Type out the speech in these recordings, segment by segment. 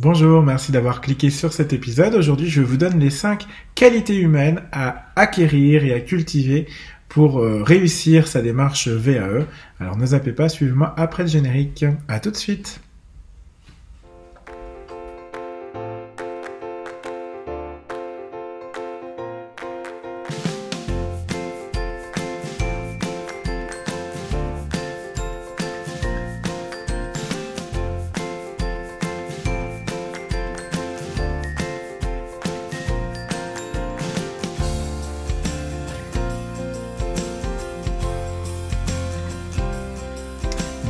Bonjour, merci d'avoir cliqué sur cet épisode. Aujourd'hui, je vous donne les 5 qualités humaines à acquérir et à cultiver pour euh, réussir sa démarche VAE. Alors ne zappez pas, suivez-moi après le générique. À tout de suite.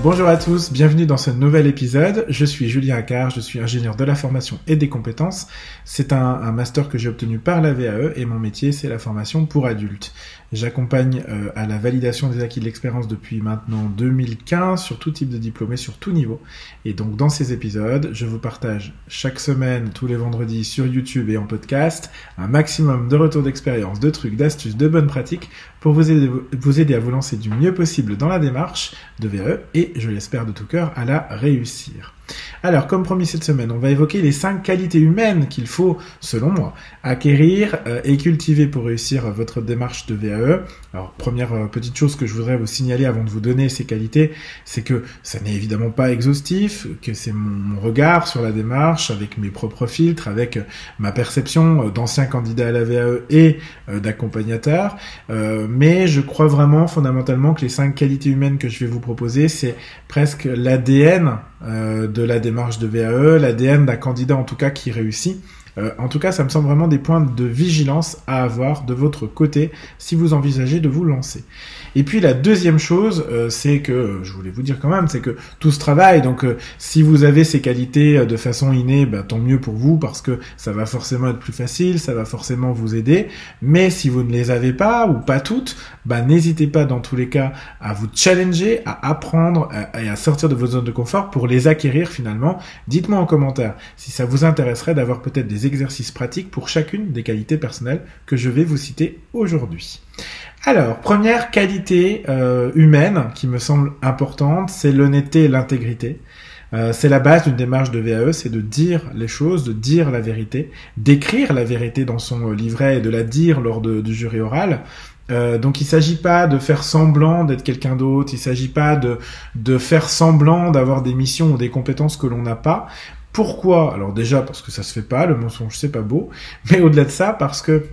Bonjour à tous, bienvenue dans ce nouvel épisode. Je suis Julien Accard, je suis ingénieur de la formation et des compétences. C'est un, master que j'ai obtenu par la VAE et mon métier c'est la formation pour adultes. J'accompagne euh, à la validation des acquis de l'expérience depuis maintenant 2015 sur tout type de diplômé, sur tout niveau. Et donc dans ces épisodes, je vous partage chaque semaine, tous les vendredis sur YouTube et en podcast, un maximum de retours d'expérience, de trucs, d'astuces, de bonnes pratiques pour vous aider, vous aider à vous lancer du mieux possible dans la démarche de VAE et, je l'espère de tout cœur, à la réussir. Alors, comme promis cette semaine, on va évoquer les cinq qualités humaines qu'il faut, selon moi, acquérir euh, et cultiver pour réussir votre démarche de VAE. Alors, première euh, petite chose que je voudrais vous signaler avant de vous donner ces qualités, c'est que ça n'est évidemment pas exhaustif, que c'est mon, regard sur la démarche avec mes propres filtres, avec euh, ma perception d'ancien candidat à la VAE et d'accompagnateur. mais je crois vraiment fondamentalement que les cinq qualités humaines que je vais vous proposer, c'est presque l'ADN de la démarche de VAE, l'ADN d'un candidat en tout cas qui réussit. Euh, en tout cas, ça me semble vraiment des points de vigilance à avoir de votre côté si vous envisagez de vous lancer. Et puis la deuxième chose, euh, c'est que, je voulais vous dire quand même, c'est que tout se travaille. Donc euh, si vous avez ces qualités de façon innée, bah, tant mieux pour vous parce que ça va forcément être plus facile, ça va forcément vous aider. Mais si vous ne les avez pas ou pas toutes, bah, n'hésitez pas dans tous les cas à vous challenger, à apprendre et à sortir de vos zones de confort pour les acquérir finalement. Dites-moi en commentaire si ça vous intéresserait d'avoir peut-être des exercices pratiques pour chacune des qualités personnelles que je vais vous citer aujourd'hui. Alors, première qualité euh, humaine qui me semble importante, c'est l'honnêteté et l'intégrité. Euh, c'est la base d'une démarche de VAE, c'est de dire les choses, de dire la vérité, d'écrire la vérité dans son livret et de la dire lors du jury oral. Euh, donc il s'agit pas de faire semblant d'être quelqu'un d'autre, il s'agit pas de faire semblant d'avoir des missions ou des compétences que l'on n'a pas. Pourquoi? Alors déjà parce que ça se fait pas, le mensonge c'est pas beau, mais au-delà de ça parce que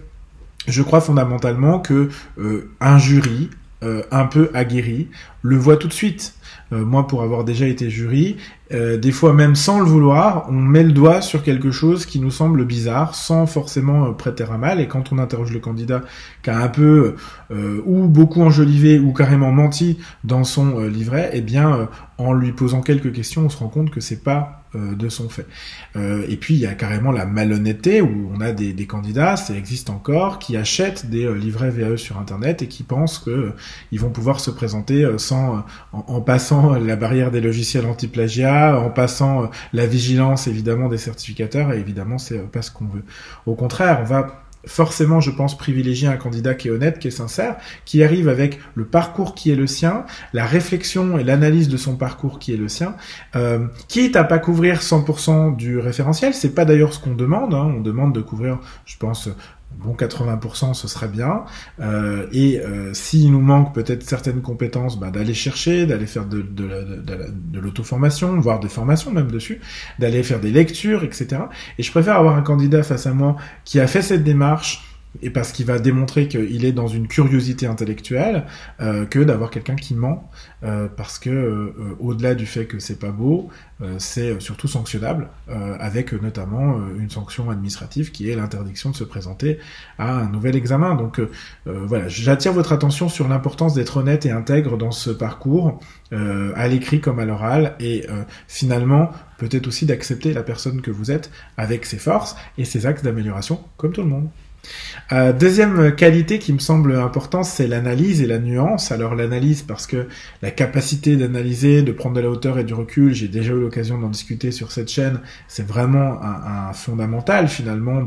je crois fondamentalement que euh, un jury euh, un peu aguerri le voit tout de suite. Euh, moi, pour avoir déjà été jury, des fois même sans le vouloir, on met le doigt sur quelque chose qui nous semble bizarre, sans forcément prêter à mal. Et quand on interroge le candidat qui a un peu ou beaucoup enjolivé ou carrément menti dans son livret, eh bien, en lui posant quelques questions, on se rend compte que c'est pas euh, de son fait. Euh, et puis il y a carrément la malhonnêteté où on a des, candidats, ça existe encore, qui achètent des euh, livrets VAE sur internet et qui pensent que ils vont pouvoir se présenter sans en, passant la barrière des logiciels anti-plagiat, en passant la vigilance évidemment des certificateurs et évidemment c'est pas ce qu'on veut. Au contraire, on va forcément, je pense, privilégier un candidat qui est honnête, qui est sincère, qui arrive avec le parcours qui est le sien, la réflexion et l'analyse de son parcours qui est le sien, euh, quitte à pas couvrir 100% du référentiel. C'est pas d'ailleurs ce qu'on demande. Hein. On demande de couvrir, je pense, bon 80% ce serait bien. Euh, et euh, s'il nous manque peut-être certaines compétences bah, d'aller chercher d'aller faire de, de, de, de l'auto-formation voire des formations même dessus d'aller faire des lectures etc et je préfère avoir un candidat face à moi qui a fait cette démarche et parce qu'il va démontrer qu'il est dans une curiosité intellectuelle euh, que d'avoir quelqu'un qui ment euh, parce que euh, au-delà du fait que c'est pas beau c'est surtout sanctionnable avec notamment une sanction administrative qui est l'interdiction de se présenter à un nouvel examen. Donc voilà j'attire votre attention sur l'importance d'être honnête et intègre dans ce parcours à l'écrit comme à l'oral et finalement peut-être aussi d'accepter la personne que vous êtes avec ses forces et ses axes d'amélioration comme tout le monde euh, deuxième qualité qui me semble importante, c'est l'analyse et la nuance. Alors l'analyse parce que la capacité d'analyser, de prendre de la hauteur et du recul, j'ai déjà eu l'occasion d'en discuter sur cette chaîne, c'est vraiment un, fondamental finalement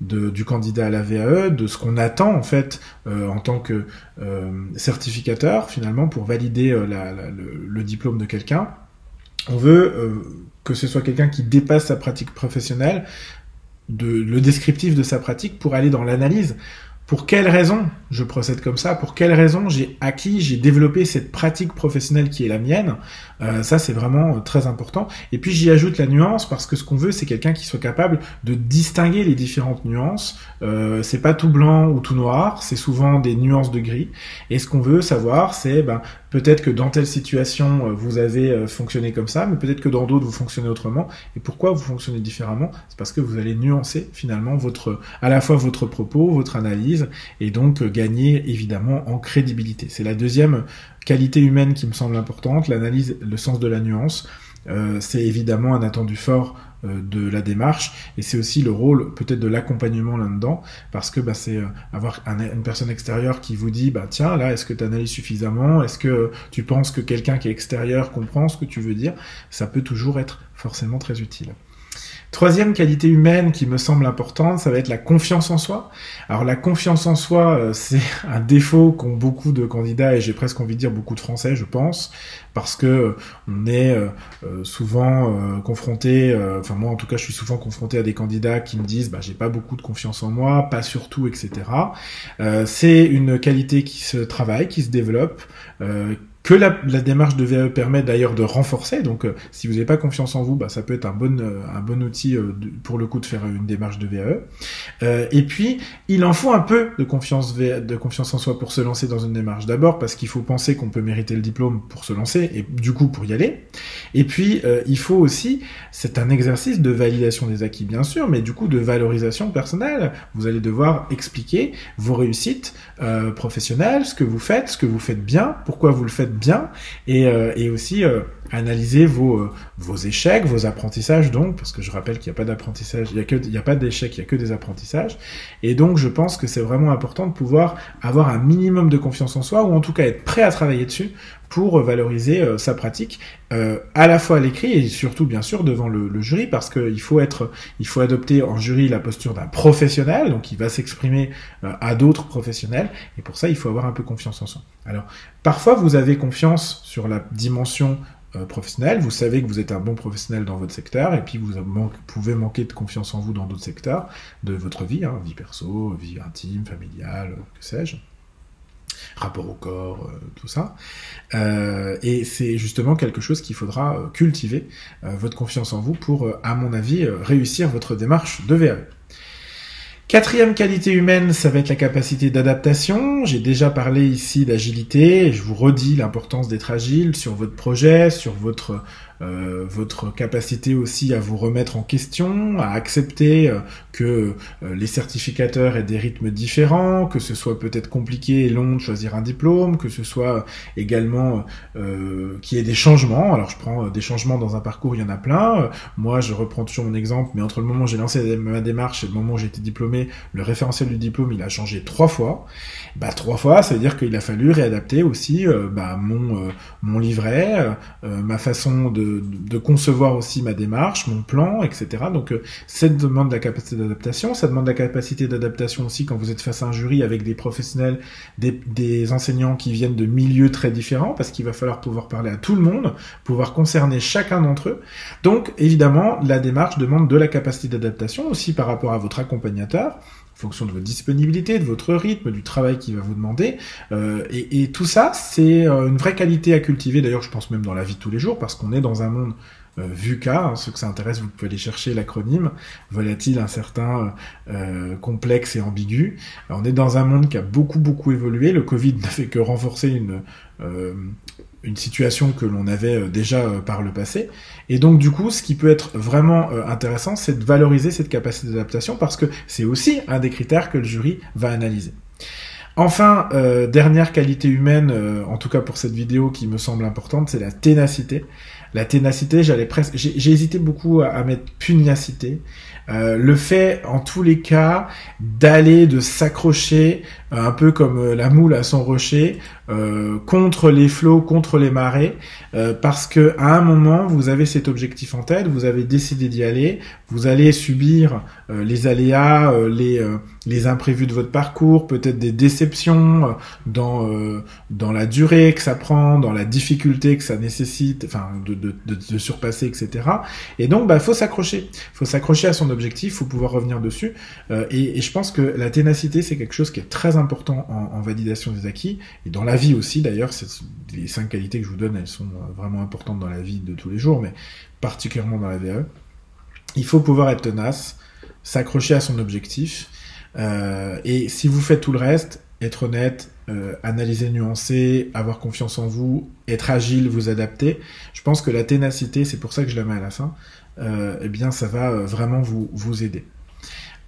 du candidat à la VAE, de ce qu'on attend en fait euh, en tant que euh, certificateur finalement pour valider le, diplôme de quelqu'un. On veut que ce soit quelqu'un qui dépasse sa pratique professionnelle, de, le descriptif de sa pratique pour aller dans l'analyse. Pour quelles raisons je procède comme ça? Pour quelles raisons j'ai acquis, j'ai développé cette pratique professionnelle qui est la mienne? Euh, Ça, c'est vraiment euh, très important. Et puis j'y ajoute la nuance parce que ce qu'on veut, c'est quelqu'un qui soit capable de distinguer les différentes nuances. Euh, c'est pas tout blanc ou tout noir, c'est souvent des nuances de gris. Et ce qu'on veut savoir, c'est ben, peut-être que dans telle situation, euh, vous avez fonctionné comme ça, mais peut-être que dans d'autres, vous fonctionnez autrement. Et pourquoi vous fonctionnez différemment? C'est parce que vous allez nuancer finalement votre, à la fois votre propos, votre analyse, et donc gagner évidemment en crédibilité. C'est la deuxième qualité humaine qui me semble importante, l'analyse, le sens de la nuance. Euh, c'est évidemment un attendu fort euh, de la démarche et c'est aussi le rôle peut-être de l'accompagnement là-dedans parce que bah, c'est euh, avoir une personne extérieure qui vous dit bah tiens là est-ce que tu analyses suffisamment? Est-ce que tu penses que quelqu'un qui est extérieur comprend ce que tu veux dire? Ça peut toujours être forcément très utile. Troisième qualité humaine qui me semble importante, ça va être la confiance en soi. Alors la confiance en soi, euh, c'est un défaut qu'ont beaucoup de candidats et j'ai presque envie de dire beaucoup de Français, je pense, parce que euh, on est euh, souvent confronté, enfin moi en tout cas je suis souvent confronté à des candidats qui me disent bah j'ai pas beaucoup de confiance en moi, pas surtout, etc. c'est une qualité qui se travaille, qui se développe que la, démarche de VAE permet d'ailleurs de renforcer. Donc, euh, si vous n'avez pas confiance en vous, bah, ça peut être un bon, euh, un bon outil euh, pour le coup de faire une démarche de VAE. et puis, il en faut un peu de confiance, de confiance en soi pour se lancer dans une démarche. D'abord parce qu'il faut penser qu'on peut mériter le diplôme pour se lancer et du coup pour y aller. Et puis, il faut aussi, c'est un exercice de validation des acquis bien sûr, mais du coup de valorisation personnelle. Vous allez devoir expliquer vos réussites professionnelles, ce que vous faites, ce que vous faites bien, pourquoi vous le faites bien. Et, euh, et aussi euh, analyser vos, euh, vos échecs, vos apprentissages donc, parce que je rappelle qu'il n'y a pas d'apprentissage, il n'y a, que, il y a pas d'échecs, il n'y a que des apprentissages. Et donc je pense que c'est vraiment important de pouvoir avoir un minimum de confiance en soi, ou en tout cas être prêt à travailler dessus pour valoriser sa pratique, euh, à la fois à l'écrit et surtout bien sûr devant le, le jury, parce qu'il faut être, il faut adopter en jury la posture d'un professionnel, donc il va s'exprimer à d'autres professionnels, et pour ça il faut avoir un peu confiance en soi. Alors parfois vous avez confiance sur la dimension euh, professionnel, vous savez que vous êtes un bon professionnel dans votre secteur, et puis vous pouvez manquer de confiance en vous dans d'autres secteurs de votre vie, hein, vie perso, vie intime, familiale, que sais-je rapport au corps, euh, tout ça. Euh, et c'est justement quelque chose qu'il faudra cultiver, votre confiance en vous, pour, à mon avis, réussir votre démarche de VAE. Quatrième qualité humaine, ça va être la capacité d'adaptation. J'ai déjà parlé ici d'agilité je vous redis l'importance d'être agile sur votre projet, sur votre euh, votre capacité aussi à vous remettre en question, à accepter euh, que euh, les certificateurs aient des rythmes différents, que ce soit peut-être compliqué et long de choisir un diplôme, que ce soit également qu'il y ait des changements. Alors je prends des changements dans un parcours, il y en a plein. moi, je reprends toujours mon exemple, mais entre le moment où j'ai lancé ma démarche et le moment où j'ai été diplômé, le référentiel du diplôme, il a changé trois fois. Bah trois fois, ça veut dire qu'il a fallu réadapter aussi bah, mon mon livret, ma façon de de, concevoir aussi ma démarche, mon plan, etc. Donc euh, ça demande de la capacité d'adaptation, ça demande de la capacité d'adaptation aussi quand vous êtes face à un jury avec des professionnels, des, enseignants qui viennent de milieux très différents, parce qu'il va falloir pouvoir parler à tout le monde, pouvoir concerner chacun d'entre eux. Donc évidemment, la démarche demande de la capacité d'adaptation aussi par rapport à votre accompagnateur fonction de votre disponibilité, de votre rythme, du travail qu'il va vous demander. Euh, et, tout ça, c'est euh, une vraie qualité à cultiver. D'ailleurs, je pense même dans la vie de tous les jours, parce qu'on est dans un monde euh, VUCA. Hein, ceux que ça intéresse, vous pouvez aller chercher l'acronyme volatile, incertain, euh, complexe et ambigu. on est dans un monde qui a beaucoup beaucoup évolué. Le Covid n'a fait que renforcer une une situation que l'on avait euh, déjà euh, par le passé. Et donc du coup, ce qui peut être vraiment euh, intéressant, c'est de valoriser cette capacité d'adaptation parce que c'est aussi un des critères que le jury va analyser. Enfin, dernière qualité humaine, en tout cas pour cette vidéo qui me semble importante, c'est la ténacité. La ténacité, j'allais presque, j'ai hésité beaucoup à, mettre pugnacité. le fait, en tous les cas, d'aller, de s'accrocher, un peu comme la moule à son rocher, euh, contre les flots, contre les marées, euh, parce que à un moment vous avez cet objectif en tête, vous avez décidé d'y aller, vous allez subir euh, les aléas, les les imprévus de votre parcours, peut-être des déceptions euh, dans euh, dans la durée que ça prend, dans la difficulté que ça nécessite, enfin de, de, de, surpasser, etc. Et donc, bah, faut s'accrocher, faut s'accrocher à son objectif, faut pouvoir revenir dessus. Euh, et, et, je pense que la ténacité, c'est quelque chose qui est très important en, en, validation des acquis et dans la vie aussi. D'ailleurs, les cinq qualités que je vous donne, elles sont vraiment importantes dans la vie de tous les jours, mais particulièrement dans la VE. Il faut pouvoir être tenace, s'accrocher à son objectif euh, et si vous faites tout le reste, être honnête, euh, analyser, nuancer, avoir confiance en vous, être agile, vous adapter, je pense que la ténacité, c'est pour ça que je la mets à la fin, euh, eh bien ça va vraiment vous, vous aider.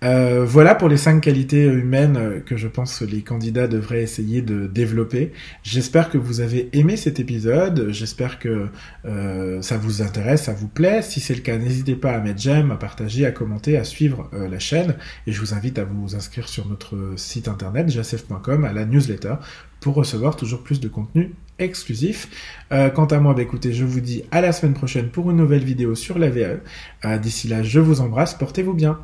Euh, voilà pour les cinq qualités humaines euh, que je pense que les candidats devraient essayer de développer. J'espère que vous avez aimé cet épisode. J'espère que euh, ça vous intéresse, ça vous plaît. Si c'est le cas, n'hésitez pas à mettre j'aime, à partager, à commenter, à suivre la chaîne. Et je vous invite à vous inscrire sur notre site internet jacef.com à la newsletter pour recevoir toujours plus de contenu exclusif. quant à moi, bah, écoutez, je vous dis à la semaine prochaine pour une nouvelle vidéo sur la VAE. D'ici là, je vous embrasse, portez-vous bien.